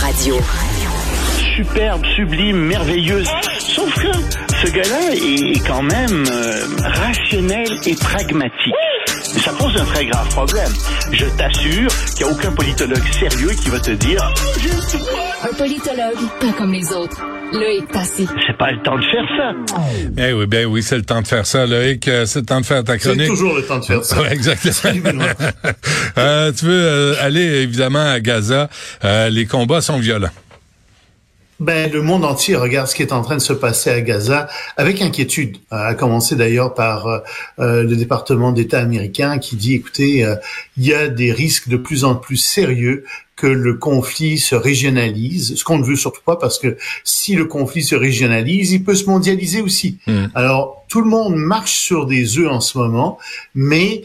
Radio. Superbe, sublime, merveilleuse. Sauf que ce gars-là est quand même euh, rationnel et pragmatique. Mais ça pose un très grave problème. Je t'assure qu'il n'y a aucun politologue sérieux qui va te dire Un politologue, pas comme les autres. Loïc c'est pas le temps de faire ça. Eh oui, ben oui, c'est le temps de faire ça, Loïc. Euh, C'est le temps de faire ta C'est chronique. toujours le temps de faire ça. Ouais, exactement. Benoît. Euh, tu veux euh, aller évidemment à Gaza. Euh, les combats sont violents. Ben, le monde entier regarde ce qui est en train de se passer à Gaza avec inquiétude, à commencer d'ailleurs par euh, euh, le département d'État américain qui dit, écoutez, euh, il y a des risques de plus en plus sérieux que le conflit se régionalise, ce qu'on ne veut surtout pas parce que si le conflit se régionalise, il peut se mondialiser aussi. Mm. Alors, tout le monde marche sur des œufs en ce moment, mais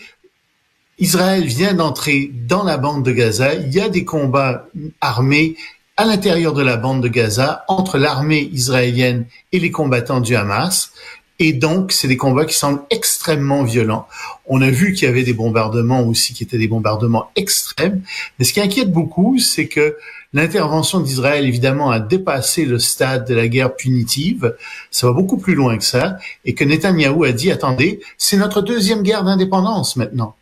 Israël vient d'entrer dans la bande de Gaza. Il y a des combats armés à l'intérieur de la bande de Gaza entre l'armée israélienne et les combattants du Hamas. Et donc, c'est des combats qui semblent extrêmement violents. On a vu qu'il y avait des bombardements aussi qui étaient des bombardements extrêmes. Mais ce qui inquiète beaucoup, c'est que l'intervention d'Israël, évidemment, a dépassé le stade de la guerre punitive. Ça va beaucoup plus loin que ça. Et que Netanyahou a dit, attendez, c'est notre deuxième guerre d'indépendance maintenant.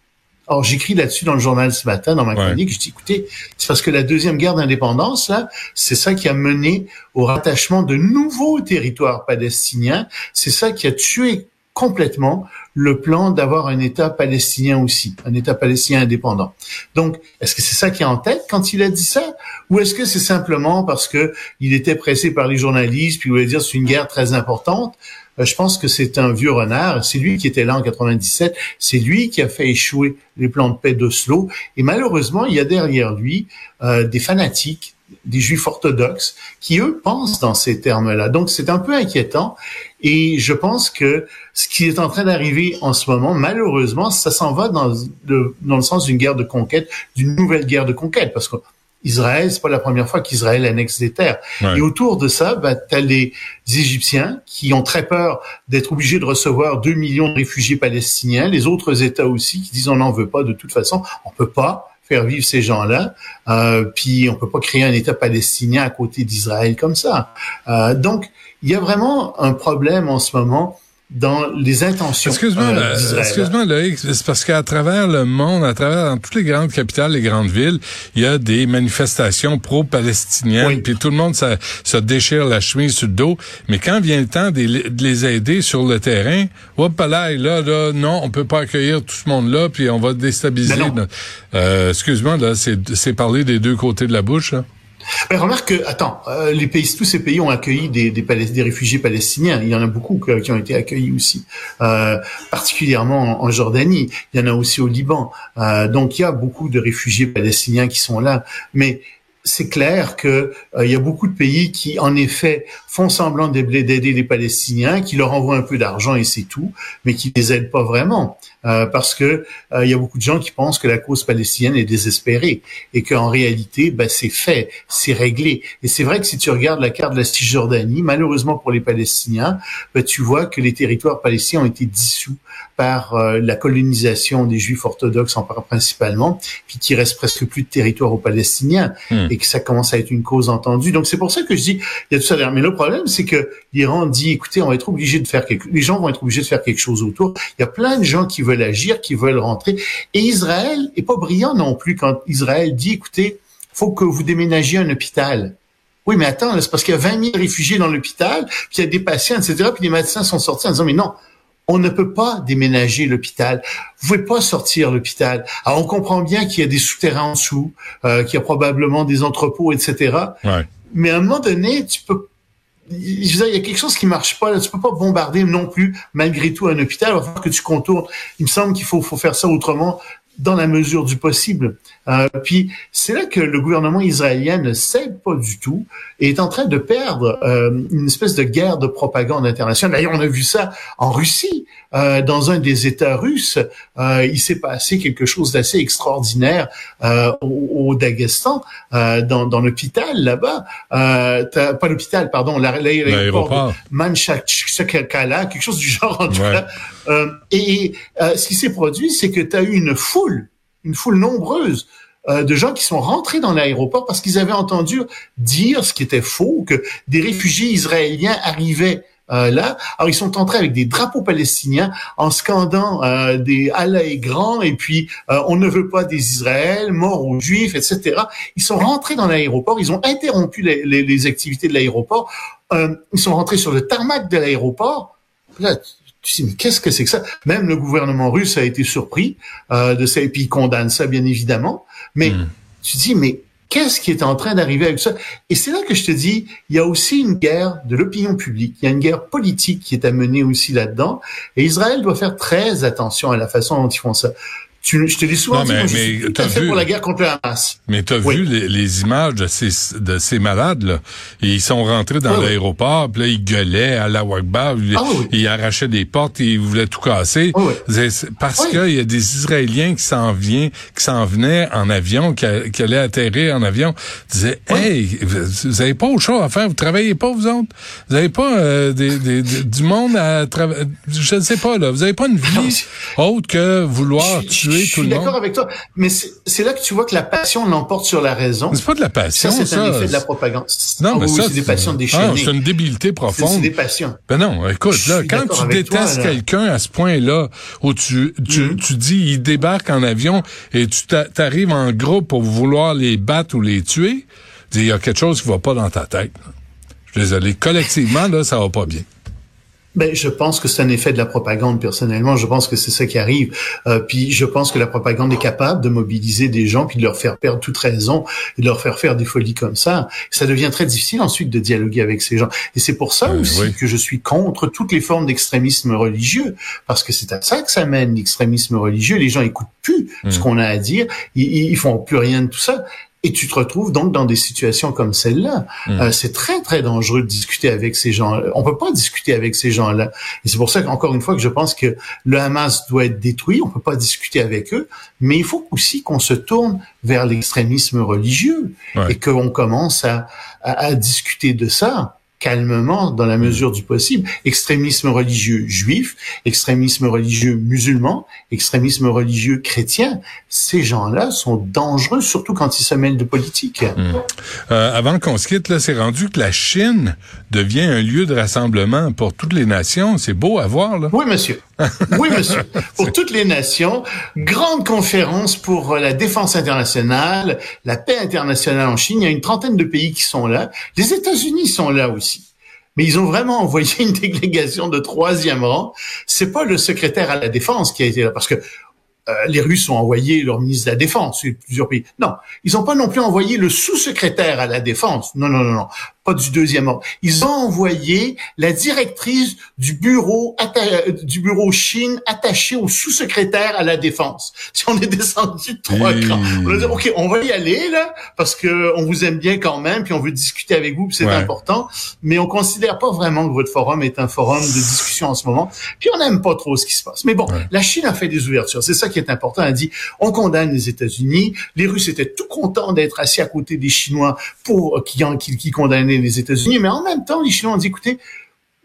Or, j'écris là-dessus dans le journal ce matin, dans ma Ouais. chronique, je dis, écoutez, c'est parce que la deuxième guerre d'indépendance, là, c'est ça qui a mené au rattachement de nouveaux territoires palestiniens. C'est ça qui a tué complètement le plan d'avoir un État palestinien aussi, un État palestinien indépendant. Donc, est-ce que c'est ça qui est en tête quand il a dit ça, ou est-ce que c'est simplement parce que il était pressé par les journalistes puis il voulait dire c'est une guerre très importante? Je pense que c'est un vieux renard. C'est lui qui était là en 97. C'est lui qui a fait échouer les plans de paix d'Oslo. Et malheureusement, il y a derrière lui euh, des fanatiques, des juifs orthodoxes, qui eux pensent dans ces termes-là. Donc c'est un peu inquiétant. Et je pense que ce qui est en train d'arriver en ce moment, malheureusement, ça s'en va dans le, dans le sens d'une guerre de conquête, d'une nouvelle guerre de conquête, parce que Israël, c'est pas la première fois qu'Israël annexe des terres. Ouais. Et autour de ça, bah, tu as les Égyptiens qui ont très peur d'être obligés de recevoir 2 millions de réfugiés palestiniens, les autres États aussi qui disent on n'en veut pas de toute façon, on peut pas faire vivre ces gens-là, euh, puis on peut pas créer un État palestinien à côté d'Israël comme ça. Euh, donc, il y a vraiment un problème en ce moment dans les intentions Excuse-moi, euh, excuse-moi, Loïc, c'est parce qu'à travers le monde, à travers dans toutes les grandes capitales, les grandes villes, il y a des manifestations pro-palestiniennes, Oui. puis tout le monde ça, se déchire la chemise sur le dos. Mais quand vient le temps de, les- de les aider sur le terrain, hop là, là, là, non, on peut pas accueillir tout ce monde-là, puis on va déstabiliser. Notre- Euh, excuse-moi, là, c'est c'est parler des deux côtés de la bouche. Là. Ben, remarque que, attends, euh, les pays, tous ces pays ont accueilli des, des, des réfugiés palestiniens. Il y en a beaucoup qui ont été accueillis aussi, euh, particulièrement en, en Jordanie. Il y en a aussi au Liban. Euh, donc, il y a beaucoup de réfugiés palestiniens qui sont là. Mais c'est clair que euh, il y a beaucoup de pays qui, en effet, font semblant d'aider les Palestiniens, qui leur envoient un peu d'argent et c'est tout, mais qui les aident pas vraiment, Euh, parce que euh, il y a beaucoup de gens qui pensent que la cause palestinienne est désespérée et qu'en réalité, ben, c'est fait, c'est réglé. Et c'est vrai que si tu regardes la carte de la Cisjordanie, malheureusement pour les Palestiniens, ben, tu vois que les territoires palestiniens ont été dissous par euh, la colonisation des Juifs orthodoxes en principalement, puis qu'il reste presque plus de territoire aux Palestiniens Hmm. Et que ça commence à être une cause entendue. Donc c'est pour ça que je dis il y a tout ça derrière. Mais le problème c'est que l'Iran dit écoutez on va être obligé de faire quelque les gens vont être obligés de faire quelque chose autour. Il y a plein de gens qui veulent agir, qui veulent rentrer et Israël est pas brillant non plus quand Israël dit écoutez faut que vous déménagiez un hôpital. Oui, mais attends, c'est parce qu'il y a 20 000 réfugiés dans l'hôpital, puis il y a des patients, etc. Puis les médecins sont sortis en disant, mais non, on ne peut pas déménager l'hôpital. Vous pouvez pas sortir l'hôpital. Alors, on comprend bien qu'il y a des souterrains en dessous, euh, qu'il y a probablement des entrepôts, etc. Ouais. Mais à un moment donné, tu peux je veux dire, il y a quelque chose qui marche pas. Là. Tu peux pas bombarder non plus, malgré tout, un hôpital. Il va falloir que tu contournes. Il me semble qu'il faut, faut faire ça autrement, dans la mesure du possible. Euh, puis c'est là que le gouvernement israélien ne cède pas du tout et est en train de perdre euh, une espèce de guerre de propagande internationale. D'ailleurs, on a vu ça en Russie, euh, dans un des États russes. Euh, il s'est passé quelque chose d'assez extraordinaire euh, au, au Daghestan, euh, dans, dans l'hôpital là-bas. Euh, pas l'hôpital, pardon, la- l'aéroport Manchakala, quelque chose du genre en tout Ouais. cas. Euh, et euh, ce qui s'est produit, c'est que tu as eu une foule, une foule nombreuse de gens qui sont rentrés dans l'aéroport parce qu'ils avaient entendu dire ce qui était faux, que des réfugiés israéliens arrivaient là. Alors ils sont entrés avec des drapeaux palestiniens en scandant euh, des Allah est grand et puis euh, on ne veut pas des Israël, mort aux Juifs, etc. Ils sont rentrés dans l'aéroport, ils ont interrompu les, les, les activités de l'aéroport, ils sont rentrés sur le tarmac de l'aéroport. Là, tu dis, mais qu'est-ce que c'est que ça? Même le gouvernement russe a été surpris de ça, et puis il condamne ça, bien évidemment. Mais hmm. tu dis, mais Qu'est-ce qui est en train d'arriver avec ça? Et c'est là que je te dis, il y a aussi une guerre de l'opinion publique, il y a une guerre politique qui est amenée aussi là-dedans, et Israël doit faire très attention à la façon dont ils font ça. Tu, je te l'ai souvent dit, mais, mais tout vu, pour la guerre contre le Hamas. Mais tu as vu les, les, images de ces, de ces malades-là. Ils sont rentrés dans l'aéroport, puis là, ils gueulaient à la Wakba, ils, ah ils, arrachaient des portes, ils voulaient tout casser. Parce qu'il y a des Israéliens qui s'en viennent, qui s'en venaient en avion, qui, qui, allaient atterrir en avion, disaient Hey, vous avez pas autre chose à faire, vous travaillez pas, vous autres? Vous avez pas euh, des, des, du monde à travailler. Je ne sais pas, là. Vous avez pas une vie autre que vouloir tuer je suis d'accord avec toi, mais c'est là que tu vois que la passion l'emporte sur la raison. C'est pas de la passion, ça. C'est un effet de la propagande. Non, mais ça, c'est des passions déchaînées. Ah, c'est une débilité profonde. C'est des passions. Ben non, écoute, là, quand tu détestes quelqu'un à ce point-là, où tu, tu, mm-hmm. tu dis, il débarque en avion et tu t'arrives en groupe pour vouloir les battre ou les tuer, il y a quelque chose qui va pas dans ta tête. Je suis désolé. Collectivement, là, ça va pas bien. Ben, je pense que c'est un effet de la propagande. Personnellement, je pense que c'est ça qui arrive. Euh, puis, je pense que la propagande est capable de mobiliser des gens puis de leur faire perdre toute raison et de leur faire faire des folies comme ça. Ça devient très difficile ensuite de dialoguer avec ces gens. Et c'est pour ça aussi que je suis contre toutes les formes d'extrémisme religieux, parce que c'est à ça que ça mène l'extrémisme religieux. Les gens écoutent plus ce mmh. qu'on a à dire, ils, ils font plus rien de tout ça. Et tu te retrouves donc dans des situations comme celle-là. Mm. Euh, c'est très, très dangereux de discuter avec ces gens. On peut pas discuter avec ces gens-là. Et c'est pour ça qu'encore une fois que je pense que le Hamas doit être détruit. On peut pas discuter avec eux. Mais il faut aussi qu'on se tourne vers l'extrémisme religieux et qu'on commence à, à discuter de ça calmement dans la mesure du possible. Extrémisme religieux juif, extrémisme religieux musulman, extrémisme religieux chrétien, ces gens-là sont dangereux, surtout quand ils se mêlent de politique. Hmm. Euh, avant qu'on se quitte, là, c'est rendu que la Chine devient un lieu de rassemblement pour toutes les nations. C'est beau à voir, là. Oui, monsieur. Oui, monsieur. pour toutes les nations, grande conférence pour la défense internationale, la paix internationale en Chine. Il y a une trentaine de pays qui sont là. Les États-Unis sont là aussi mais ils ont vraiment envoyé une délégation de troisième rang. C'est pas le secrétaire à la défense qui a été là, parce que euh, les Russes ont envoyé leur ministre de la Défense, plusieurs pays. Non, ils n'ont pas non plus envoyé le sous-secrétaire à la Défense. Non, non, non, non pas du deuxième ordre. Ils ont envoyé la directrice du bureau du bureau Chine attaché au sous-secrétaire à la défense. Si on est descendu de trois crans, on a dit ok, on va y aller là parce que on vous aime bien quand même, puis on veut discuter avec vous, c'est important. Mais on considère pas vraiment que votre forum est un forum de discussion en ce moment. Puis on n'aime pas trop ce qui se passe. Mais bon, la Chine a fait des ouvertures. C'est ça qui est important. Elle a dit on condamne les États-Unis. Les Russes étaient tout contents d'être assis à côté des Chinois pour qui, qui, qui condamnaient les États-Unis, mais en même temps, les Chinois ont dit, écoutez,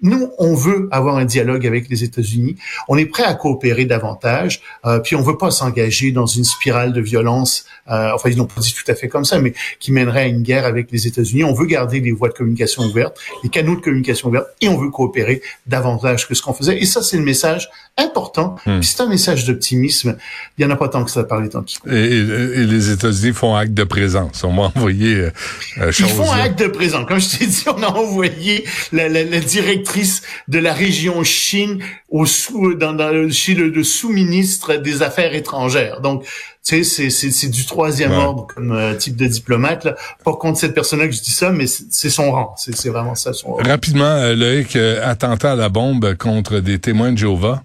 nous, on veut avoir un dialogue avec les États-Unis. On est prêt à coopérer davantage. Euh, puis on veut pas s'engager dans une spirale de violence. Euh, enfin, ils n'ont pas dit tout à fait comme ça, mais qui mènerait à une guerre avec les États-Unis. On veut garder les voies de communication ouvertes, les canaux de communication ouverts, et on veut coopérer davantage que ce qu'on faisait. Et ça, c'est le message important. Hmm. Puis c'est un message d'optimisme. Il y en a pas tant que ça par les temps qui et, et, les États-Unis font acte de présence. On m'a envoyé. Euh, Ils font acte de présence. Comme je t'ai dit, on a envoyé la, la, la de la région Chine au sous, dans, dans, chez le, sous-ministre des Affaires étrangères. Donc, tu sais, c'est du troisième ordre comme euh, type de diplomate. Là. Pas contre cette personne-là que je dis ça, mais c'est son rang. C'est vraiment ça son rang. Rapidement, euh, Loïc, euh, attentat à la bombe contre des témoins de Jéhovah.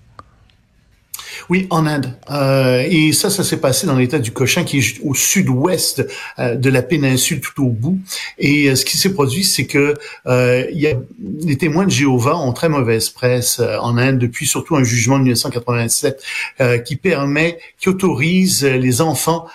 Oui, en Inde. Euh, et ça, ça s'est passé dans l'État du Cochin, qui est au sud-ouest euh, de la péninsule, tout au bout. Et euh, ce qui s'est produit, c'est que il y a, les témoins de Jéhovah ont très mauvaise presse en Inde depuis surtout un jugement de 1987 qui permet, qui autorise les enfants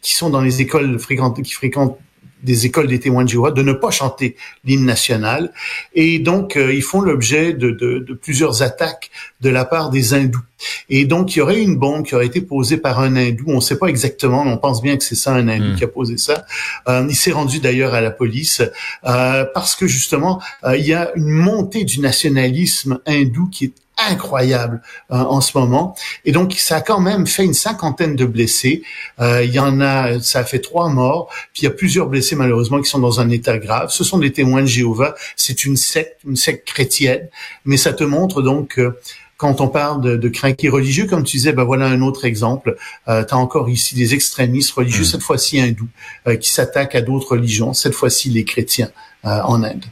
qui sont dans les écoles fréquentes, qui fréquentent des écoles des témoins de Jéhovah de ne pas chanter l'hymne national. Et donc, euh, ils font l'objet de, de, de, plusieurs attaques de la part des hindous. Et donc, il y aurait une bombe qui aurait été posée par un hindou. On ne sait pas exactement, mais on pense bien que c'est ça, un hindou hmm. qui a posé ça. Euh, il s'est rendu d'ailleurs à la police euh, parce que justement, euh, il y a une montée du nationalisme hindou qui est incroyable euh, en ce moment. Et donc, ça a quand même fait une cinquantaine de blessés. Euh, il y en a, ça a fait trois morts. Puis il y a plusieurs blessés malheureusement qui sont dans un état grave. Ce sont des témoins de Jéhovah. C'est une secte, une secte chrétienne. Mais ça te montre donc que quand on parle de, de religieux, comme tu disais, ben voilà un autre exemple. Euh, tu as encore ici des extrémistes religieux, mm. cette fois-ci hindous, euh, qui s'attaquent à d'autres religions, cette fois-ci les chrétiens en Inde.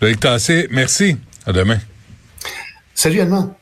Loïc Tassé, merci. À demain. Salut Allemand.